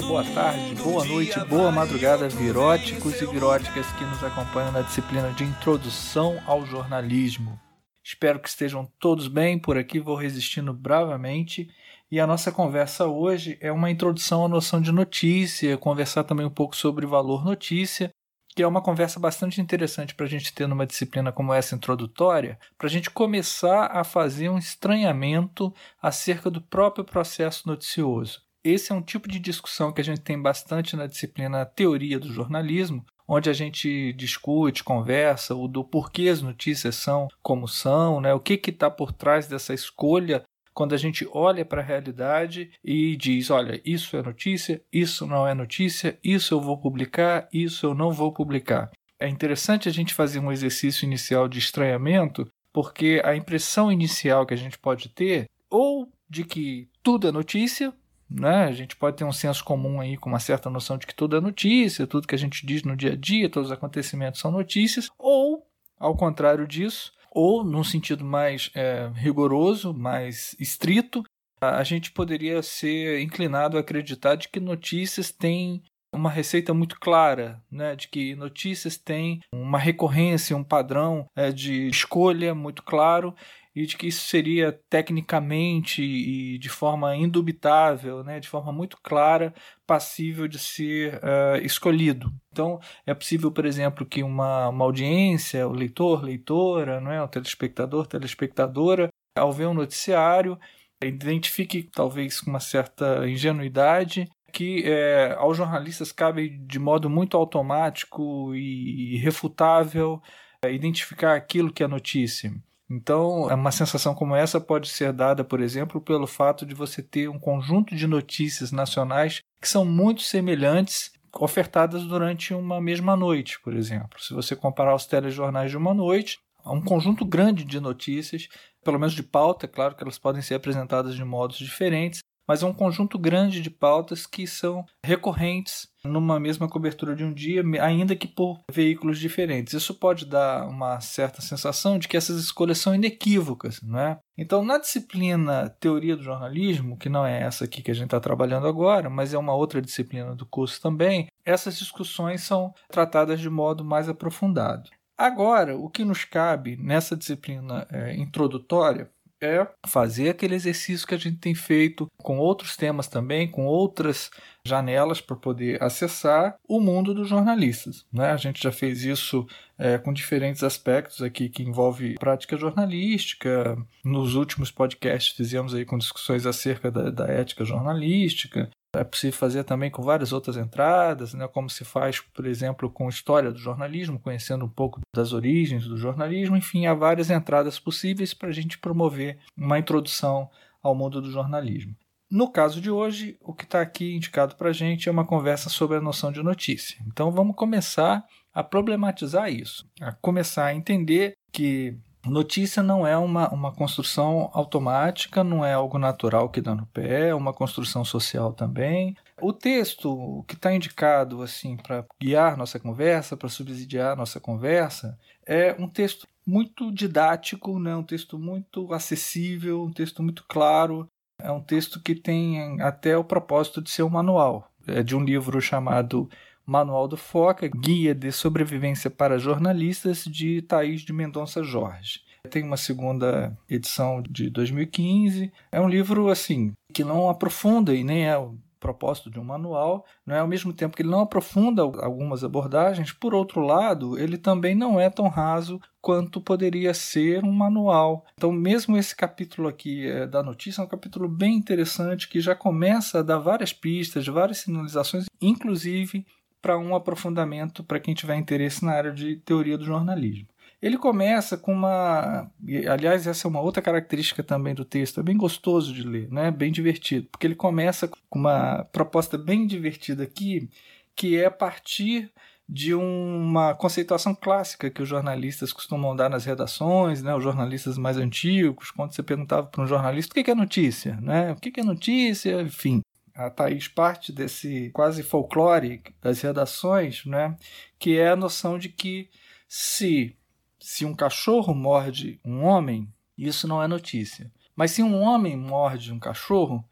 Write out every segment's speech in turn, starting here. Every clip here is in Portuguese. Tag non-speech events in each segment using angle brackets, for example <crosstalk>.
dia, boa tarde, boa noite, boa madrugada, viróticos e viróticas que nos acompanham na disciplina de Introdução ao Jornalismo. Espero que estejam todos bem, por aqui vou resistindo bravamente. E a nossa conversa hoje é uma introdução à noção de notícia, conversar também um pouco sobre valor notícia, que é uma conversa bastante interessante para a gente ter numa disciplina como essa introdutória, para a gente começar a fazer um estranhamento acerca do próprio processo noticioso. Esse é um tipo de discussão que a gente tem bastante na disciplina Teoria do Jornalismo, onde a gente discute, conversa o do porquê as notícias são como são, né? o que está por trás dessa escolha quando a gente olha para a realidade e diz: olha, isso é notícia, isso não é notícia, isso eu vou publicar, isso eu não vou publicar. É interessante a gente fazer um exercício inicial de estranhamento, porque a impressão inicial que a gente pode ter, ou de que tudo é notícia, né? A gente pode ter um senso comum aí com uma certa noção de que tudo é notícia, tudo que a gente diz no dia a dia, todos os acontecimentos são notícias, ou, ao contrário disso, ou num sentido mais é, rigoroso, mais estrito, a gente poderia ser inclinado a acreditar de que notícias têm uma receita muito clara, né, de que notícias têm uma recorrência, um padrão é, de escolha muito claro e de que isso seria tecnicamente e de forma indubitável, né, de forma muito clara, passível de ser uh, escolhido. Então, é possível, por exemplo, que uma, uma audiência, o leitor, leitora, não é, o telespectador, telespectadora, ao ver um noticiário, identifique, talvez com uma certa ingenuidade, que é, aos jornalistas cabe de modo muito automático e irrefutável é, identificar aquilo que é notícia. Então, uma sensação como essa pode ser dada, por exemplo, pelo fato de você ter um conjunto de notícias nacionais que são muito semelhantes ofertadas durante uma mesma noite, por exemplo. Se você comparar os telejornais de uma noite, há um conjunto grande de notícias, pelo menos de pauta, é claro que elas podem ser apresentadas de modos diferentes, mas é um conjunto grande de pautas que são recorrentes numa mesma cobertura de um dia, ainda que por veículos diferentes. Isso pode dar uma certa sensação de que essas escolhas são inequívocas, não é? Então, na disciplina Teoria do Jornalismo, que não é essa aqui que a gente está trabalhando agora, mas é uma outra disciplina do curso também, essas discussões são tratadas de modo mais aprofundado. Agora, o que nos cabe nessa disciplina é, introdutória é fazer aquele exercício que a gente tem feito com outros temas também, com outras janelas para poder acessar o mundo dos jornalistas. Né? A gente já fez isso é, com diferentes aspectos aqui que envolve prática jornalística. Nos últimos podcasts fizemos aí com discussões acerca da, da ética jornalística. É possível fazer também com várias outras entradas, né, como se faz, por exemplo, com história do jornalismo, conhecendo um pouco das origens do jornalismo. Enfim, há várias entradas possíveis para a gente promover uma introdução ao mundo do jornalismo. No caso de hoje, o que está aqui indicado para a gente é uma conversa sobre a noção de notícia. Então vamos começar a problematizar isso, a começar a entender que Notícia não é uma, uma construção automática, não é algo natural que dá no pé, é uma construção social também. O texto que está indicado assim para guiar nossa conversa, para subsidiar nossa conversa, é um texto muito didático, né? um texto muito acessível, um texto muito claro. É um texto que tem até o propósito de ser um manual. É de um livro chamado Manual do Foca, Guia de Sobrevivência para Jornalistas, de Thaís de Mendonça Jorge. Tem uma segunda edição de 2015. É um livro assim que não aprofunda e nem é o propósito de um manual, não é ao mesmo tempo que ele não aprofunda algumas abordagens, por outro lado, ele também não é tão raso quanto poderia ser um manual. Então, mesmo esse capítulo aqui é, da notícia é um capítulo bem interessante que já começa a dar várias pistas, várias sinalizações, inclusive para um aprofundamento para quem tiver interesse na área de teoria do jornalismo. Ele começa com uma. Aliás, essa é uma outra característica também do texto, é bem gostoso de ler, né? bem divertido, porque ele começa com uma proposta bem divertida aqui, que é partir de uma conceituação clássica que os jornalistas costumam dar nas redações, né? os jornalistas mais antigos, quando você perguntava para um jornalista o que é notícia, né? o que é notícia, enfim a Thaís parte desse quase folclore das redações, né? que é a noção de que se, se um cachorro morde um homem, isso não é notícia. Mas se um homem morde um cachorro,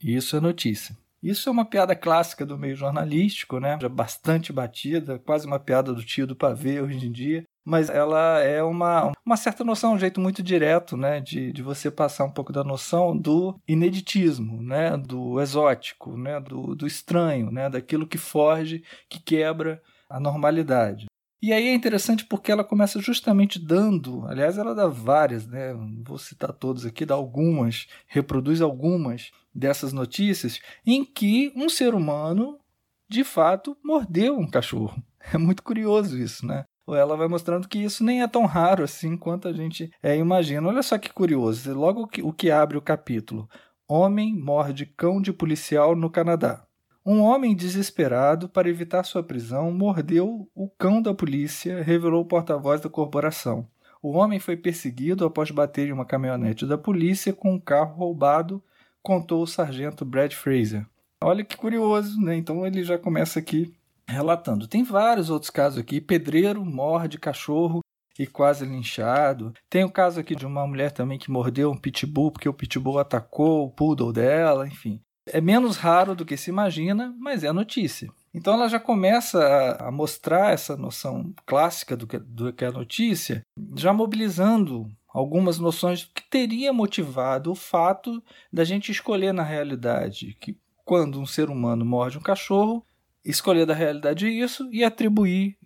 isso é notícia. Isso é uma piada clássica do meio jornalístico, né? Já bastante batida, quase uma piada do tio do pavê hoje em dia. Mas ela é uma, uma certa noção, um jeito muito direto, né? De, de você passar um pouco da noção do ineditismo, né? Do exótico, né? Do, do estranho, né? Daquilo que foge, que quebra a normalidade. E aí é interessante porque ela começa justamente dando, aliás, ela dá várias, né? Vou citar todas aqui, dá algumas, reproduz algumas dessas notícias em que um ser humano de fato mordeu um cachorro. <laughs> É muito curioso isso, né? Ela vai mostrando que isso nem é tão raro assim quanto a gente é, imagina. Olha só que curioso. Logo que, o que abre o capítulo: Homem morde cão de policial no Canadá. Um homem desesperado para evitar sua prisão mordeu o cão da polícia, revelou o porta-voz da corporação. O homem foi perseguido após bater em uma caminhonete da polícia com um carro roubado, contou o sargento Brad Fraser. Olha que curioso, né? Então ele já começa aqui relatando. Tem vários outros casos aqui: pedreiro morde cachorro e quase linchado. Tem o caso aqui de uma mulher também que mordeu um pitbull porque o pitbull atacou o poodle dela, enfim. É menos raro do que se imagina, mas é notícia. Então ela já começa a, mostrar essa noção clássica do que, do que é notícia, já mobilizando algumas noções que teria motivado o fato da gente escolher na realidade que quando um ser humano morde um cachorro, escolher da realidade isso e atribuir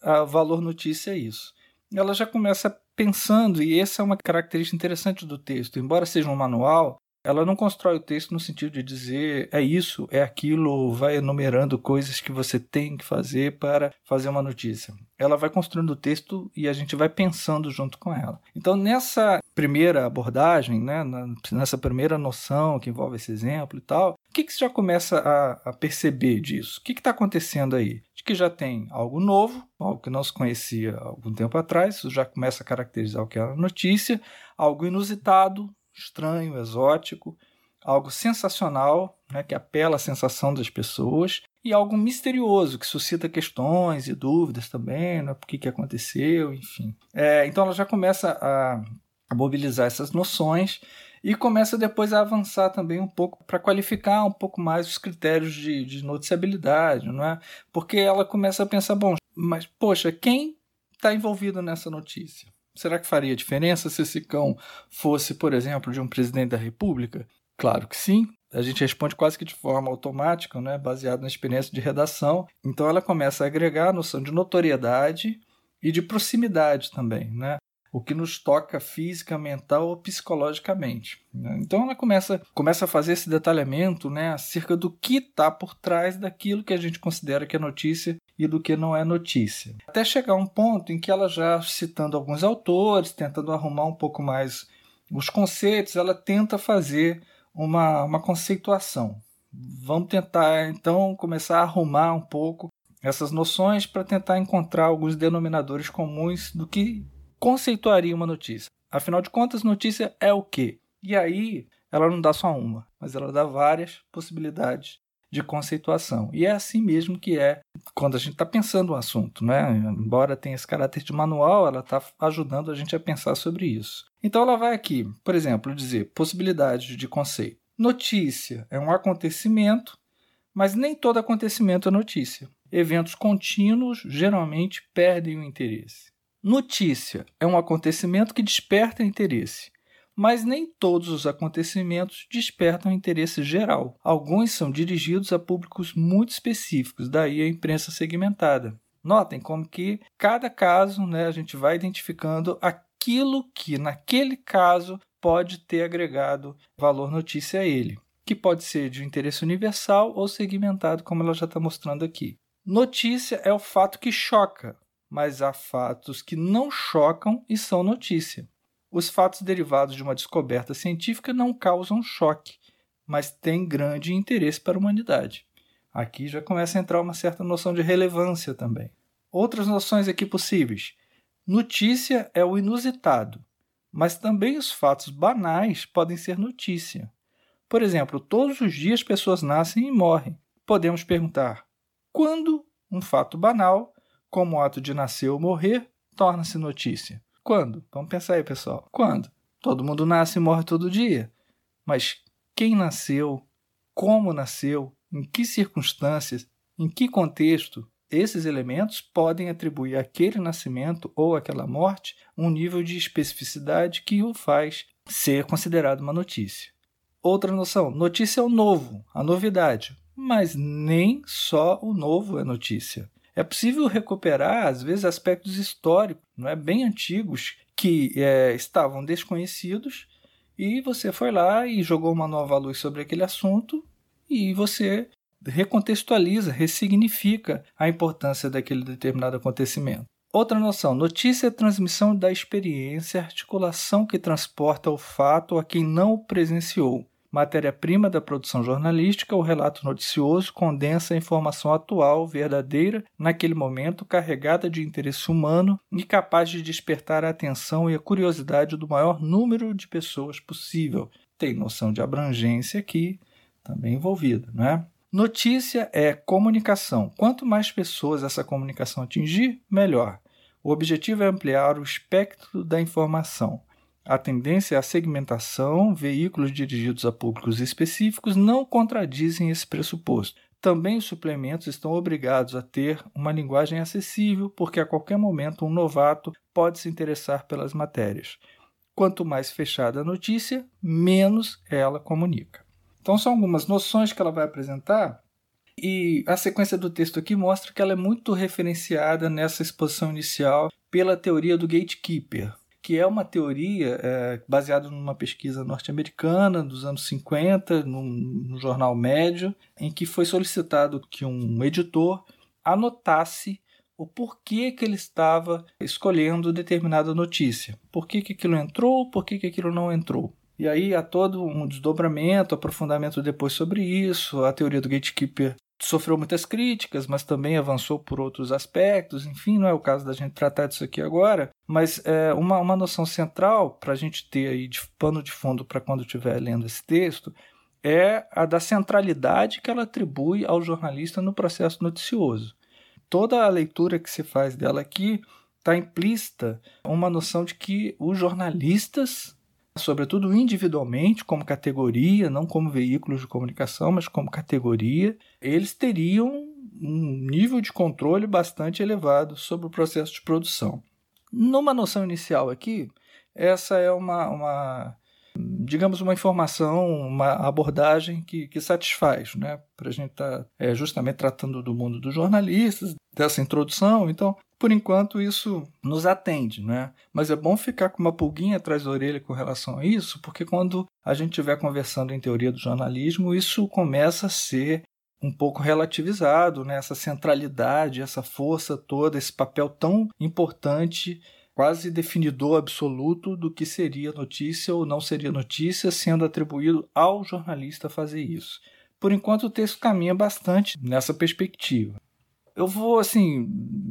a valor notícia a isso. Ela já começa pensando, e essa é uma característica interessante do texto, embora seja um manual, ela não constrói o texto no sentido de dizer é isso, é aquilo, vai enumerando coisas que você tem que fazer para fazer uma notícia. Ela vai construindo o texto e a gente vai pensando junto com ela. Então, nessa primeira abordagem, né, nessa primeira noção que envolve esse exemplo e tal, o que, que você já começa a, a perceber disso? O que está acontecendo aí? De que já tem algo novo, algo que não se conhecia algum tempo atrás, isso já começa a caracterizar o que é a notícia, algo inusitado, estranho, exótico, algo sensacional, né, que apela à sensação das pessoas, e algo misterioso, que suscita questões e dúvidas também, né, por que, que aconteceu, enfim. É, então ela já começa a, a mobilizar essas noções e começa depois a avançar também um pouco para qualificar um pouco mais os critérios de, de noticiabilidade, não é? Porque ela começa a pensar, bom, mas poxa, quem está envolvido nessa notícia? Será que faria diferença se esse cão fosse, por exemplo, de um presidente da República? Claro que sim. A gente responde quase que de forma automática, né, baseado na experiência de redação. Então ela começa a agregar a noção de notoriedade e de proximidade também, né? o que nos toca física, mental ou psicologicamente. Né? Então ela começa, começa a fazer esse detalhamento né, acerca do que está por trás daquilo que a gente considera que é notícia e do que não é notícia. Até chegar um ponto em que ela já citando alguns autores, tentando arrumar um pouco mais os conceitos, ela tenta fazer uma, uma conceituação. Vamos tentar então começar a arrumar um pouco essas noções para tentar encontrar alguns denominadores comuns do que conceituaria uma notícia. Afinal de contas, notícia é o quê? E aí, ela não dá só uma, mas ela dá várias possibilidades de conceituação. E é assim mesmo que é quando a gente está pensando um assunto, né? Embora tenha esse caráter de manual, ela está ajudando a gente a pensar sobre isso. Então ela vai aqui, por exemplo, dizer possibilidades de conceito. Notícia é um acontecimento, mas nem todo acontecimento é notícia. Eventos contínuos geralmente perdem o interesse. Notícia é um acontecimento que desperta interesse, mas nem todos os acontecimentos despertam interesse geral. Alguns são dirigidos a públicos muito específicos, daí a imprensa segmentada. Notem como que cada caso né, a gente vai identificando aquilo que naquele caso pode ter agregado valor notícia a ele, que pode ser de interesse universal ou segmentado, como ela já está mostrando aqui. Notícia é o fato que choca, mas há fatos que não chocam e são notícia. Os fatos derivados de uma descoberta científica não causam choque, mas têm grande interesse para a humanidade. Aqui já começa a entrar uma certa noção de relevância também. Outras noções aqui possíveis. Notícia é o inusitado, mas também os fatos banais podem ser notícia. Por exemplo, todos os dias pessoas nascem e morrem. Podemos perguntar: quando um fato banal como o ato de nascer ou morrer, torna-se notícia. Quando? Vamos pensar aí, pessoal. Quando? Todo mundo nasce e morre todo dia. Mas quem nasceu, como nasceu em que circunstâncias, em que contexto esses elementos podem atribuir àquele nascimento ou àquela morte um nível de especificidade que o faz ser considerado uma notícia. Outra noção: notícia é o novo, a novidade, mas nem só o novo é notícia. É possível recuperar, às vezes, aspectos históricos, não é, bem antigos, que é, estavam desconhecidos, e você foi lá e jogou uma nova luz sobre aquele assunto, e você recontextualiza, ressignifica a importância daquele determinado acontecimento. Outra noção: notícia é transmissão da experiência, articulação que transporta o fato a quem não o presenciou. Matéria-prima da produção jornalística, o relato noticioso condensa a informação atual, verdadeira, naquele momento, carregada de interesse humano e capaz de despertar a atenção e a curiosidade do maior número de pessoas possível. Tem noção de abrangência aqui também envolvida, não é? Notícia é comunicação. Quanto mais pessoas essa comunicação atingir, melhor. O objetivo é ampliar o espectro da informação. A tendência é a segmentação, veículos dirigidos a públicos específicos não contradizem esse pressuposto. Também os suplementos estão obrigados a ter uma linguagem acessível, porque a qualquer momento um novato pode se interessar pelas matérias. Quanto mais fechada a notícia, menos ela comunica. Então, são algumas noções que ela vai apresentar, e a sequência do texto aqui mostra que ela é muito referenciada nessa exposição inicial pela teoria do gatekeeper, que é uma teoria é, baseada numa pesquisa norte-americana dos anos 50, no, no jornal médio, em que foi solicitado que um editor anotasse o porquê que ele estava escolhendo determinada notícia. Por que, que aquilo entrou, por que, que aquilo não entrou. E aí há todo um desdobramento, aprofundamento depois sobre isso. A teoria do gatekeeper sofreu muitas críticas, mas também avançou por outros aspectos. Enfim, não é o caso da gente tratar disso aqui agora. Mas é, uma, uma noção central para a gente ter aí de pano de fundo para quando estiver lendo esse texto é a da centralidade que ela atribui ao jornalista no processo noticioso. Toda a leitura que se faz dela aqui está implícita uma noção de que os jornalistas sobretudo individualmente, como categoria, não como veículos de comunicação, mas como categoria, eles teriam um nível de controle bastante elevado sobre o processo de produção. Numa noção inicial aqui, essa é uma, uma digamos, uma informação, uma abordagem que, que satisfaz, né? Para a gente estar tá, é, justamente tratando do mundo dos jornalistas, dessa introdução. Então, por enquanto, isso nos atende, né? Mas é bom ficar com uma pulguinha atrás da orelha com relação a isso, porque quando a gente estiver conversando em teoria do jornalismo, isso começa a ser um pouco relativizado, né? essa centralidade, essa força toda, esse papel tão importante quase definidor absoluto do que seria notícia ou não seria notícia, sendo atribuído ao jornalista fazer isso. Por enquanto, o texto caminha bastante nessa perspectiva. Eu vou, assim,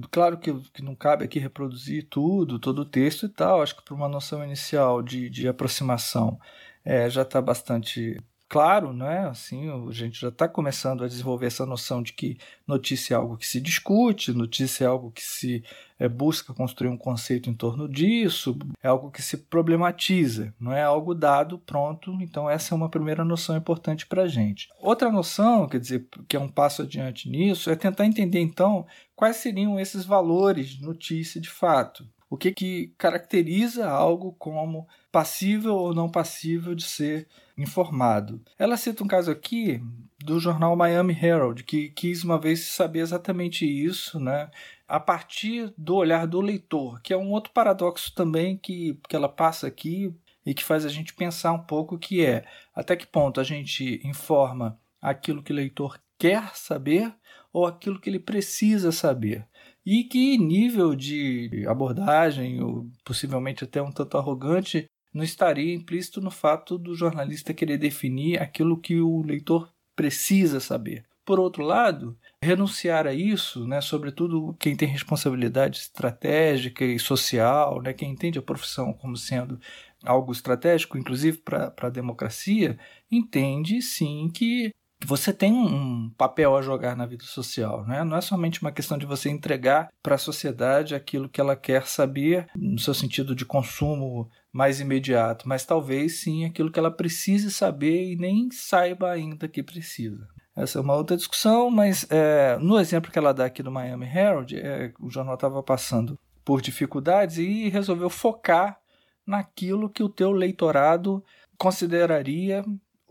claro que, que não cabe aqui reproduzir tudo, todo o texto e tal, acho que para uma noção inicial de, de aproximação é, já está bastante claro, né? Assim, a gente já está começando a desenvolver essa noção de que notícia é algo que se discute, notícia é algo que se é, busca construir um conceito em torno disso, é algo que se problematiza, não é algo dado, pronto. Então, essa é uma primeira noção importante para a gente. Outra noção, quer dizer, que é um passo adiante nisso, é tentar entender então quais seriam esses valores de notícia de fato. O que, que caracteriza algo como passível ou não passível de ser informado. Ela cita um caso aqui do jornal Miami Herald, que quis uma vez saber exatamente isso, né? a partir do olhar do leitor, que é um outro paradoxo também que, que ela passa aqui e que faz a gente pensar um pouco que é até que ponto a gente informa aquilo que o leitor quer saber ou aquilo que ele precisa saber. E que nível de abordagem, ou possivelmente até um tanto arrogante, não estaria implícito no fato do jornalista querer definir aquilo que o leitor precisa saber. Por outro lado, renunciar a isso, né, sobretudo quem tem responsabilidade estratégica e social, né, quem entende a profissão como sendo algo estratégico, inclusive para a democracia, entende sim que você tem um papel a jogar na vida social, né? não é somente uma questão de você entregar para a sociedade aquilo que ela quer saber, no seu sentido de consumo mais imediato, mas talvez sim aquilo que ela precise saber e nem saiba ainda que precisa. essa é uma outra discussão, mas é, no exemplo que ela dá aqui do Miami Herald, é, o jornal estava passando por dificuldades e resolveu focar naquilo que o teu leitorado consideraria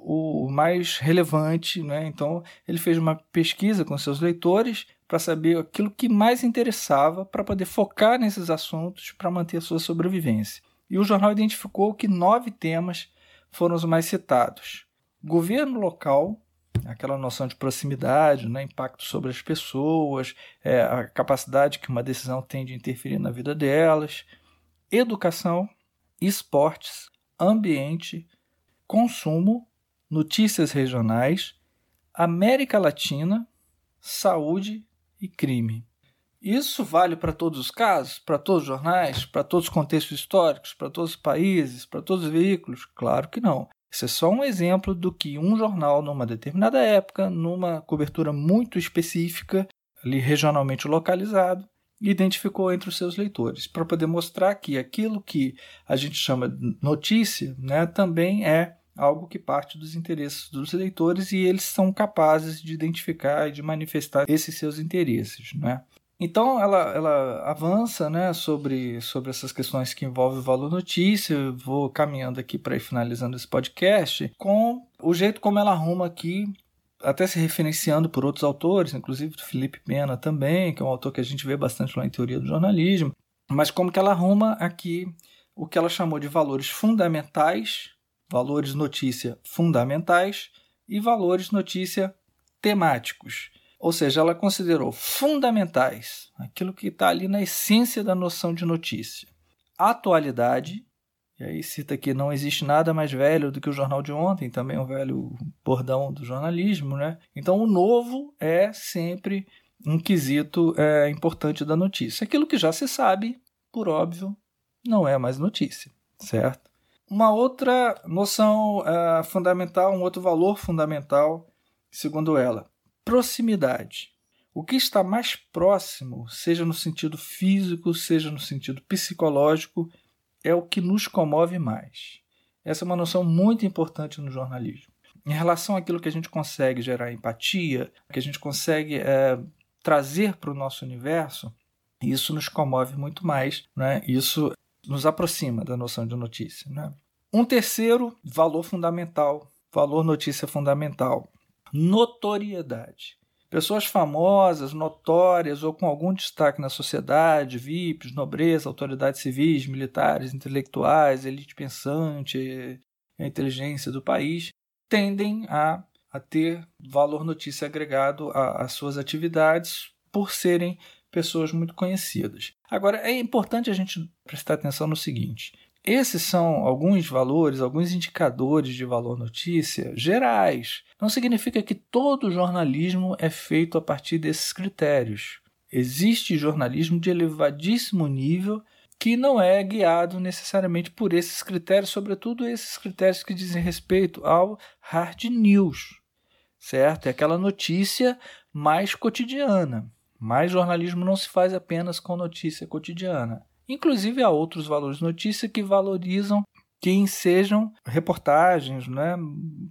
o mais relevante, né? Então ele fez uma pesquisa com seus leitores para saber aquilo que mais interessava para poder focar nesses assuntos para manter a sua sobrevivência. E o jornal identificou que nove temas foram os mais citados: governo local, aquela noção de proximidade, né, impacto sobre as pessoas, é, a capacidade que uma decisão tem de interferir na vida delas, educação, esportes, ambiente, consumo notícias regionais, América Latina, saúde e crime. Isso vale para todos os casos, para todos os jornais, para todos os contextos históricos, para todos os países, para todos os veículos? Claro que não. Isso é só um exemplo do que um jornal, numa determinada época, numa cobertura muito específica, ali regionalmente localizado, identificou entre os seus leitores, para poder mostrar que aquilo que a gente chama de notícia né, também é algo que parte dos interesses dos leitores e eles são capazes de identificar e de manifestar esses seus interesses, né? Então ela, ela avança né, sobre, sobre essas questões que envolvem o valor notícia. vou caminhando aqui para ir finalizando esse podcast com o jeito como ela arruma aqui, até se referenciando por outros autores, inclusive do Felipe Pena também, que é um autor que a gente vê bastante lá em teoria do jornalismo, mas como que ela arruma aqui o que ela chamou de valores fundamentais valores notícia fundamentais e valores notícia temáticos. Ou seja, ela considerou fundamentais aquilo que está ali na essência da noção de notícia. Atualidade, e aí cita que não existe nada mais velho do que o jornal de ontem, também um velho bordão do jornalismo, né? Então o novo é sempre um quesito é, importante da notícia. Aquilo que já se sabe, por óbvio, não é mais notícia, certo? Uma outra noção uh, fundamental, um outro valor fundamental, segundo ela, proximidade. O que está mais próximo, seja no sentido físico, seja no sentido psicológico, é o que nos comove mais. Essa é uma noção muito importante no jornalismo. Em relação àquilo que a gente consegue gerar empatia, que a gente consegue é, trazer para o nosso universo, isso nos comove muito mais. Né? Isso nos aproxima da noção de notícia. Né? Um terceiro valor fundamental, valor notícia fundamental, notoriedade. Pessoas famosas, notórias ou com algum destaque na sociedade, VIPs, nobreza, autoridades civis, militares, intelectuais, elite pensante, a inteligência do país, tendem a, a ter valor notícia agregado às suas atividades por serem pessoas muito conhecidas. Agora, é importante a gente prestar atenção no seguinte: esses são alguns valores, alguns indicadores de valor notícia gerais. Não significa que todo jornalismo é feito a partir desses critérios. Existe jornalismo de elevadíssimo nível que não é guiado necessariamente por esses critérios, sobretudo esses critérios que dizem respeito ao hard news, certo? É aquela notícia mais cotidiana. Mas jornalismo não se faz apenas com notícia cotidiana. Inclusive há outros valores notícia que valorizam que sejam reportagens né,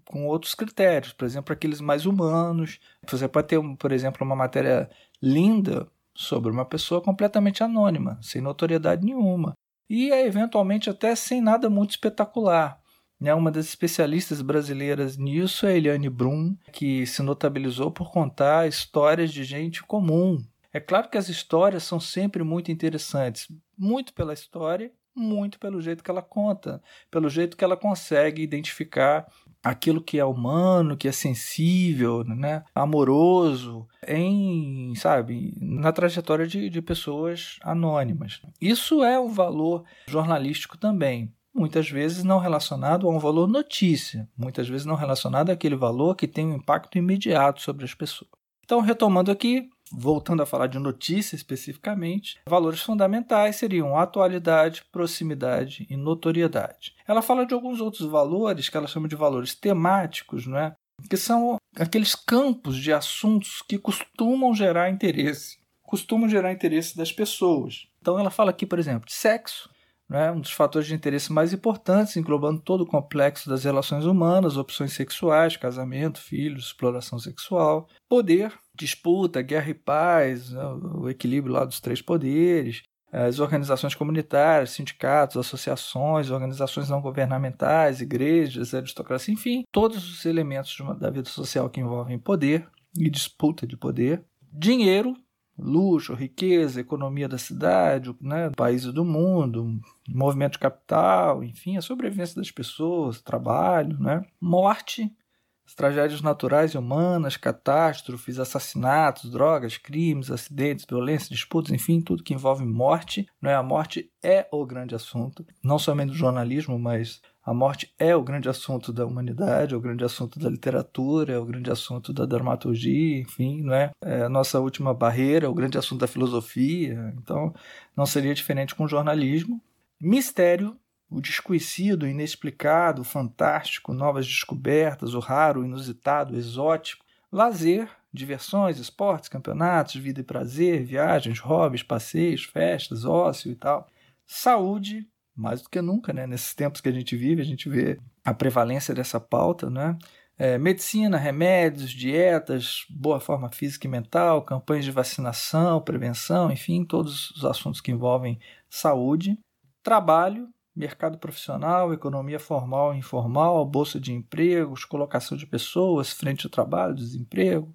com outros critérios, por exemplo, aqueles mais humanos. Você pode ter, por exemplo, uma matéria linda sobre uma pessoa completamente anônima, sem notoriedade nenhuma, e eventualmente até sem nada muito espetacular. Né? Uma das especialistas brasileiras nisso é Eliane Brum, que se notabilizou por contar histórias de gente comum. É claro que as histórias são sempre muito interessantes, muito pela história, muito pelo jeito que ela conta, pelo jeito que ela consegue identificar aquilo que é humano, que é sensível, né, amoroso, em, sabe, na trajetória de, de pessoas anônimas. Isso é um valor jornalístico também. Muitas vezes não relacionado a um valor notícia, muitas vezes não relacionado àquele valor que tem um impacto imediato sobre as pessoas. Então, retomando aqui, voltando a falar de notícia especificamente, valores fundamentais seriam atualidade, proximidade e notoriedade. Ela fala de alguns outros valores que ela chama de valores temáticos, não é? que são aqueles campos de assuntos que costumam gerar interesse, costumam gerar interesse das pessoas. Então ela fala aqui, por exemplo, de sexo, né, um dos fatores de interesse mais importantes, englobando todo o complexo das relações humanas, opções sexuais, casamento, filhos, exploração sexual, poder, disputa, guerra e paz, né, o equilíbrio lá dos três poderes, as organizações comunitárias, sindicatos, associações, organizações não governamentais, igrejas, aristocracia, enfim, todos os elementos da vida social que envolvem poder e disputa de poder. Dinheiro, luxo, riqueza, economia da cidade, né, países do mundo, movimento de capital, enfim, a sobrevivência das pessoas, trabalho, né, morte, as tragédias naturais e humanas, catástrofes, assassinatos, drogas, crimes, acidentes, violência, disputas, enfim, tudo que envolve morte. Né? A morte é o grande assunto, não somente do jornalismo, mas a morte é o grande assunto da humanidade, é o grande assunto da literatura, é o grande assunto da dramaturgia, enfim, não é? é a nossa última barreira, é o grande assunto da filosofia. Então, não seria diferente com o jornalismo. Mistério, o desconhecido, o inexplicado, o fantástico, novas descobertas, o raro, o inusitado, o exótico. Lazer, diversões, esportes, campeonatos, vida e prazer, viagens, hobbies, passeios, festas, ócio e tal. Saúde, mais do que nunca, né? Nesses tempos que a gente vive, a gente vê a prevalência dessa pauta, né? É, medicina, remédios, dietas, boa forma física e mental, campanhas de vacinação, prevenção, enfim, todos os assuntos que envolvem saúde. Trabalho, mercado profissional, economia formal e informal, bolsa de empregos, colocação de pessoas frente ao trabalho, desemprego.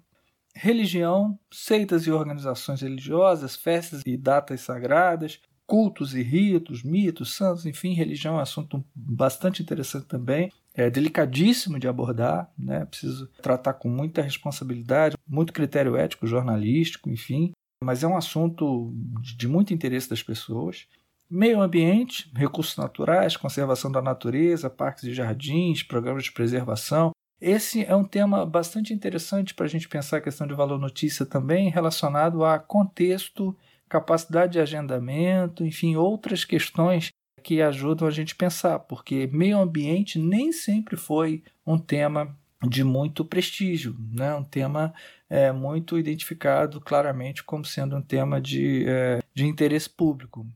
Religião, seitas e organizações religiosas, festas e datas sagradas, cultos e ritos, mitos, santos, enfim, religião é um assunto bastante interessante também, é delicadíssimo de abordar, né? Preciso tratar com muita responsabilidade, muito critério ético, jornalístico, enfim, mas é um assunto de muito interesse das pessoas. Meio ambiente, recursos naturais, conservação da natureza, parques e jardins, programas de preservação. Esse é um tema bastante interessante para a gente pensar a questão de valor notícia também relacionado a contexto capacidade de agendamento, enfim, outras questões que ajudam a gente pensar, porque meio ambiente nem sempre foi um tema de muito prestígio, né? um tema é, muito identificado claramente como sendo um tema de, é, de interesse público.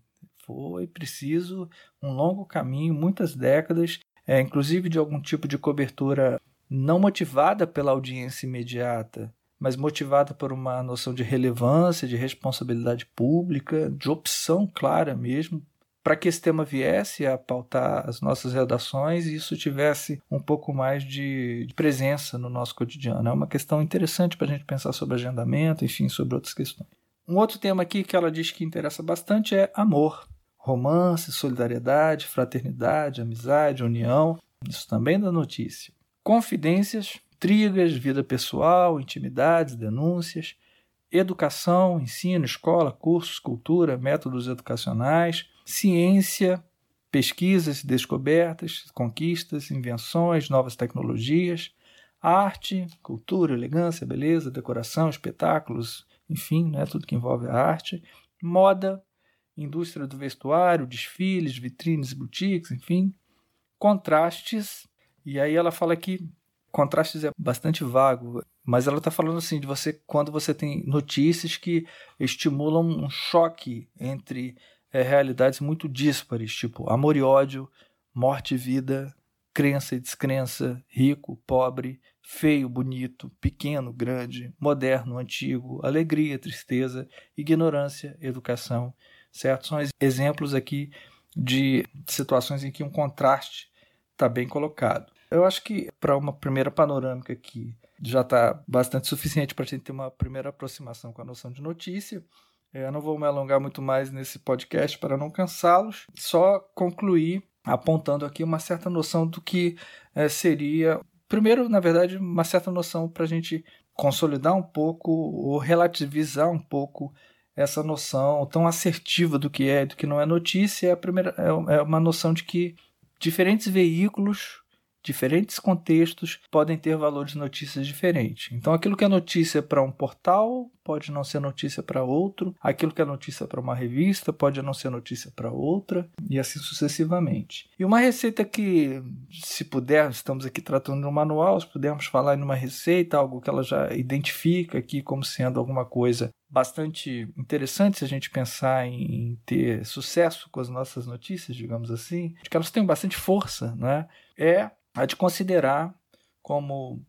Foi preciso um longo caminho, muitas décadas, é, inclusive de algum tipo de cobertura não motivada pela audiência imediata, mas motivada por uma noção de relevância, de responsabilidade pública, de opção clara mesmo, para que esse tema viesse a pautar as nossas redações e isso tivesse um pouco mais de, presença no nosso cotidiano. É uma questão interessante para a gente pensar sobre agendamento, enfim, sobre outras questões. Um outro tema aqui que ela diz que interessa bastante é amor. Romance, solidariedade, fraternidade, amizade, união. Isso também da notícia. Confidências, intrigas, vida pessoal, intimidades, denúncias, educação, ensino, escola, cursos, cultura, métodos educacionais, ciência, pesquisas, descobertas, conquistas, invenções, novas tecnologias, arte, cultura, elegância, beleza, decoração, espetáculos, enfim, né, tudo que envolve a arte, moda, indústria do vestuário, desfiles, vitrines, boutiques, enfim, contrastes. E aí ela fala que contrastes é bastante vago, mas ela está falando assim de você quando você tem notícias que estimulam um choque entre é, realidades muito díspares, tipo amor e ódio, morte e vida, crença e descrença, rico, pobre, feio, bonito, pequeno, grande, moderno, antigo, alegria, tristeza, ignorância, educação, certo? São exemplos aqui de situações em que um contraste está bem colocado. Eu acho que para uma primeira panorâmica aqui já está bastante suficiente para a gente ter uma primeira aproximação com a noção de notícia. É, eu não vou me alongar muito mais nesse podcast para não cansá-los, só concluir apontando aqui uma certa noção do que é, seria. Primeiro, na verdade, uma certa noção para a gente consolidar um pouco ou relativizar um pouco essa noção tão assertiva do que é e do que não é notícia. É, a primeira, é, é uma noção de que diferentes veículos diferentes contextos podem ter valores de notícias diferentes. Então, aquilo que é notícia para um portal pode não ser notícia para outro, aquilo que é notícia para uma revista pode não ser notícia para outra, e assim sucessivamente. E uma receita que, se puder, estamos aqui tratando de um manual, se pudermos falar em uma receita, algo que ela já identifica aqui como sendo alguma coisa bastante interessante se a gente pensar em ter sucesso com as nossas notícias, digamos assim, de que elas têm bastante força, né? é a de considerar como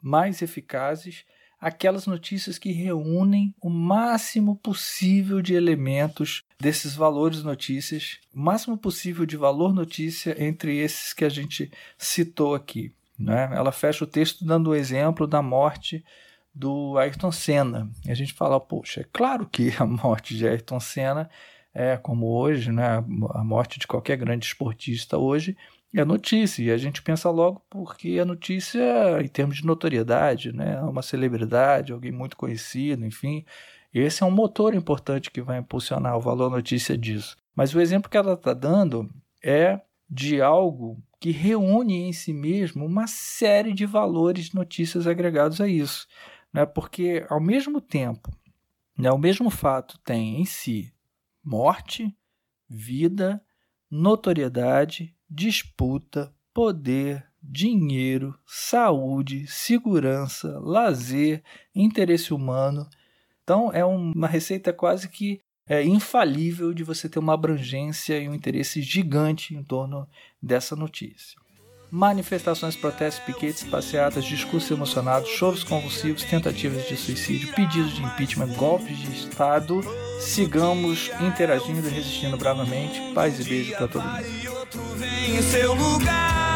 mais eficazes aquelas notícias que reúnem o máximo possível de elementos desses valores notícias, o máximo possível de valor notícia entre esses que a gente citou aqui. Né? Ela fecha o texto dando o exemplo da morte do Ayrton Senna. E a gente fala, poxa, é claro que a morte de Ayrton Senna é como hoje, né? a morte de qualquer grande esportista hoje, é notícia, e a gente pensa logo porque a notícia, em termos de notoriedade, né, uma celebridade, alguém muito conhecido, enfim, esse é um motor importante que vai impulsionar o valor notícia disso. Mas o exemplo que ela está dando é de algo que reúne em si mesmo uma série de valores notícias agregados a isso. Né? Porque, ao mesmo tempo, né, o mesmo fato tem em si morte, vida, notoriedade, disputa, poder, dinheiro, saúde, segurança, lazer, interesse humano. Então é uma receita quase que é, infalível de você ter uma abrangência e um interesse gigante em torno dessa notícia. Manifestações, protestos, piquetes, passeatas, discursos emocionados, choros convulsivos, tentativas de suicídio, pedidos de impeachment, golpes de Estado. Sigamos interagindo e resistindo bravamente. Paz e beijo para todo mundo vem em seu lugar.